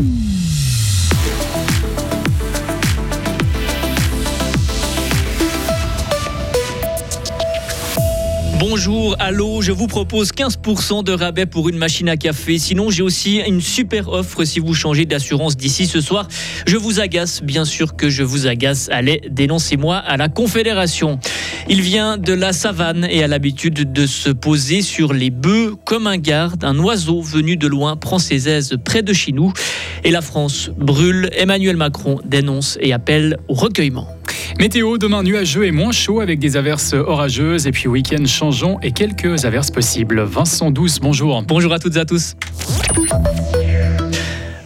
Bye. Bonjour, allô, je vous propose 15% de rabais pour une machine à café. Sinon, j'ai aussi une super offre si vous changez d'assurance d'ici ce soir. Je vous agace, bien sûr que je vous agace. Allez, dénoncez-moi à la Confédération. Il vient de la savane et a l'habitude de se poser sur les bœufs comme un garde. Un oiseau venu de loin prend ses aises près de chez nous. Et la France brûle. Emmanuel Macron dénonce et appelle au recueillement. Météo, demain nuageux et moins chaud avec des averses orageuses et puis week-end changeant et quelques averses possibles. Vincent Douce, bonjour. Bonjour à toutes et à tous.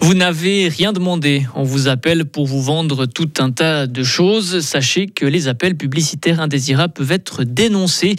Vous n'avez rien demandé. On vous appelle pour vous vendre tout un tas de choses. Sachez que les appels publicitaires indésirables peuvent être dénoncés.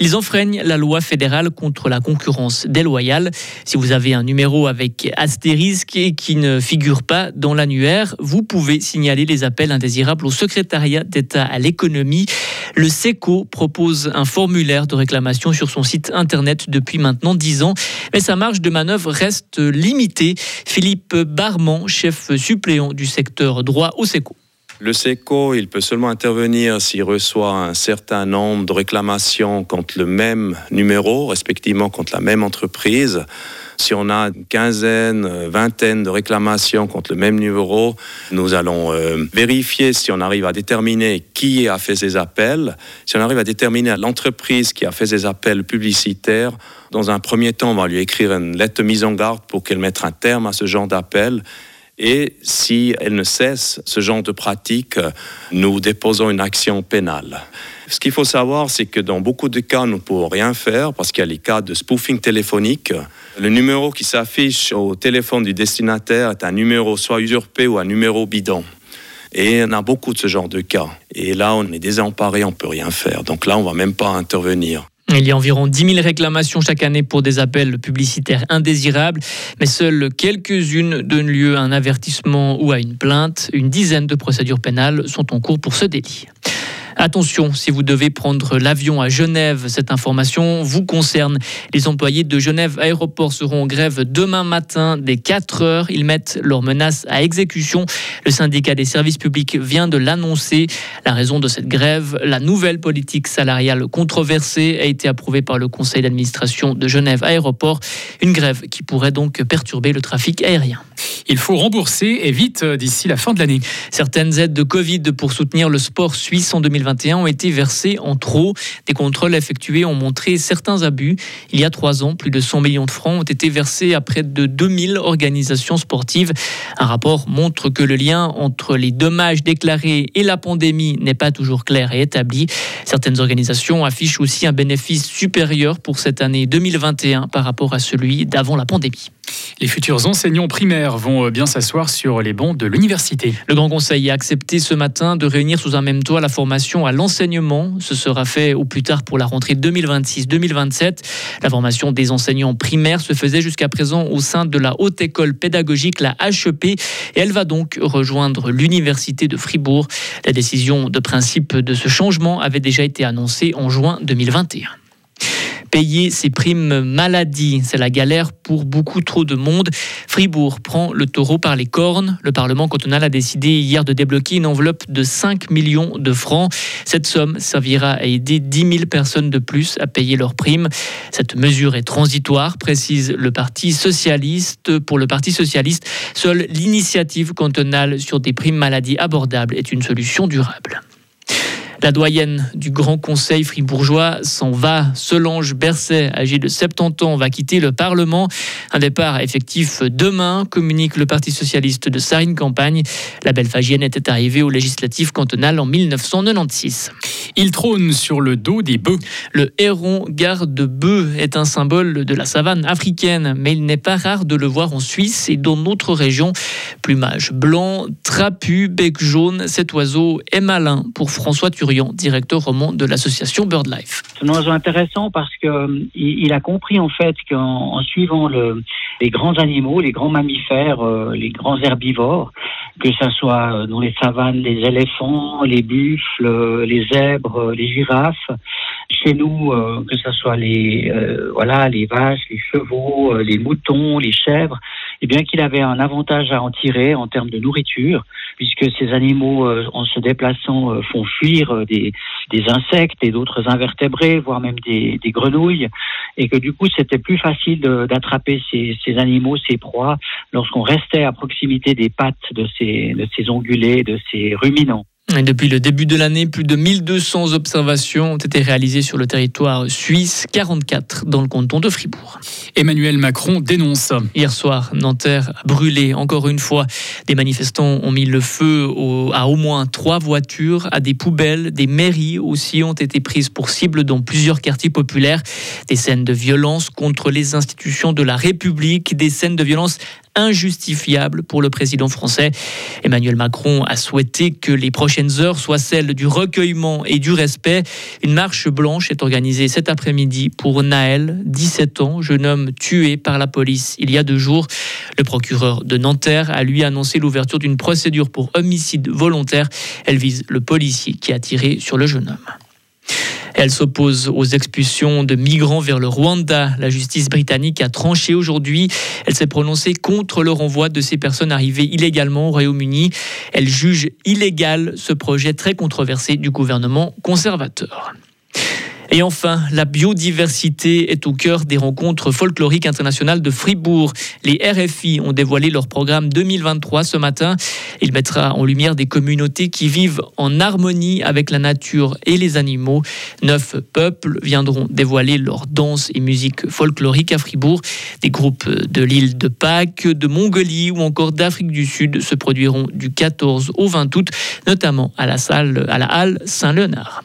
Ils enfreignent la loi fédérale contre la concurrence déloyale. Si vous avez un numéro avec astérisque et qui ne figure pas dans l'annuaire, vous pouvez signaler les appels indésirables au secrétariat d'État à l'économie. Le SECO propose un formulaire de réclamation sur son site internet depuis maintenant 10 ans, mais sa marge de manœuvre reste limitée. Philippe Barman, chef suppléant du secteur droit au SECO. Le SECO, il peut seulement intervenir s'il reçoit un certain nombre de réclamations contre le même numéro, respectivement contre la même entreprise. Si on a une quinzaine, vingtaine de réclamations contre le même numéro, nous allons euh, vérifier si on arrive à déterminer qui a fait ces appels, si on arrive à déterminer l'entreprise qui a fait ces appels publicitaires. Dans un premier temps, on va lui écrire une lettre de mise en garde pour qu'elle mette un terme à ce genre d'appel. Et si elle ne cesse ce genre de pratique, nous déposons une action pénale. Ce qu'il faut savoir, c'est que dans beaucoup de cas, nous ne pouvons rien faire parce qu'il y a les cas de spoofing téléphonique. Le numéro qui s'affiche au téléphone du destinataire est un numéro soit usurpé ou un numéro bidon. Et on a beaucoup de ce genre de cas. Et là, on est désemparé, on ne peut rien faire. Donc là, on ne va même pas intervenir. Il y a environ 10 000 réclamations chaque année pour des appels publicitaires indésirables, mais seules quelques-unes donnent lieu à un avertissement ou à une plainte. Une dizaine de procédures pénales sont en cours pour ce délit. Attention, si vous devez prendre l'avion à Genève, cette information vous concerne. Les employés de Genève Aéroport seront en grève demain matin dès 4 heures. Ils mettent leurs menaces à exécution. Le syndicat des services publics vient de l'annoncer. La raison de cette grève, la nouvelle politique salariale controversée a été approuvée par le conseil d'administration de Genève Aéroport. Une grève qui pourrait donc perturber le trafic aérien. Il faut rembourser et vite d'ici la fin de l'année. Certaines aides de Covid pour soutenir le sport suisse en 2020 ont été versés en trop. Des contrôles effectués ont montré certains abus. Il y a trois ans, plus de 100 millions de francs ont été versés à près de 2000 organisations sportives. Un rapport montre que le lien entre les dommages déclarés et la pandémie n'est pas toujours clair et établi. Certaines organisations affichent aussi un bénéfice supérieur pour cette année 2021 par rapport à celui d'avant la pandémie. Les futurs enseignants primaires vont euh, bien s'asseoir sur les bancs de l'université. Le Grand Conseil a accepté ce matin de réunir sous un même toit la formation à l'enseignement. Ce sera fait au plus tard pour la rentrée 2026-2027. La formation des enseignants primaires se faisait jusqu'à présent au sein de la Haute École Pédagogique, la HEP, et elle va donc rejoindre l'Université de Fribourg. La décision de principe de ce changement avait déjà été annoncée en juin 2021 payer ses primes maladie. C'est la galère pour beaucoup trop de monde. Fribourg prend le taureau par les cornes. Le Parlement cantonal a décidé hier de débloquer une enveloppe de 5 millions de francs. Cette somme servira à aider 10 000 personnes de plus à payer leurs primes. Cette mesure est transitoire, précise le Parti socialiste. Pour le Parti socialiste, seule l'initiative cantonale sur des primes maladie abordables est une solution durable. La doyenne du Grand Conseil fribourgeois s'en va. Solange Berset, âgée de 70 ans, va quitter le Parlement. Un départ effectif demain, communique le Parti socialiste de Sarine Campagne. La Belfagienne était arrivée au législatif cantonal en 1996. Il trône sur le dos des bœufs. Le héron garde-bœuf est un symbole de la savane africaine, mais il n'est pas rare de le voir en Suisse et dans d'autres régions. Plumage blanc, trapu, bec jaune, cet oiseau est malin pour François Directeur roman de l'association BirdLife. C'est un oiseau intéressant parce qu'il euh, a compris en fait qu'en suivant le, les grands animaux, les grands mammifères, euh, les grands herbivores, que ce soit euh, dans les savanes, les éléphants, les buffles, les zèbres, les girafes, chez nous, que ce soit les voilà les vaches, les chevaux, les moutons, les chèvres, eh bien qu'il avait un avantage à en tirer en termes de nourriture, puisque ces animaux, euh, en se déplaçant, euh, font fuir euh, des, insectes et d'autres invertébrés, voire même des, grenouilles, et que du coup c'était plus facile d'attraper ces, ces, animaux, ces proies, lorsqu'on restait à proximité des pattes de ces, de ces ongulés, de ces ruminants depuis le début de l'année, plus de 1200 observations ont été réalisées sur le territoire suisse, 44 dans le canton de Fribourg. Emmanuel Macron dénonce. Hier soir, Nanterre a brûlé encore une fois. Des manifestants ont mis le feu à au moins trois voitures, à des poubelles, des mairies aussi ont été prises pour cible dans plusieurs quartiers populaires. Des scènes de violence contre les institutions de la République, des scènes de violence injustifiable pour le président français. Emmanuel Macron a souhaité que les prochaines heures soient celles du recueillement et du respect. Une marche blanche est organisée cet après-midi pour Naël, 17 ans, jeune homme tué par la police il y a deux jours. Le procureur de Nanterre a lui annoncé l'ouverture d'une procédure pour homicide volontaire. Elle vise le policier qui a tiré sur le jeune homme. Elle s'oppose aux expulsions de migrants vers le Rwanda. La justice britannique a tranché aujourd'hui. Elle s'est prononcée contre le renvoi de ces personnes arrivées illégalement au Royaume-Uni. Elle juge illégal ce projet très controversé du gouvernement conservateur. Et enfin, la biodiversité est au cœur des rencontres folkloriques internationales de Fribourg. Les RFI ont dévoilé leur programme 2023 ce matin. Il mettra en lumière des communautés qui vivent en harmonie avec la nature et les animaux. Neuf peuples viendront dévoiler leurs danses et musique folklorique à Fribourg. Des groupes de l'île de Pâques, de Mongolie ou encore d'Afrique du Sud se produiront du 14 au 20 août, notamment à la salle, à la halle Saint-Léonard.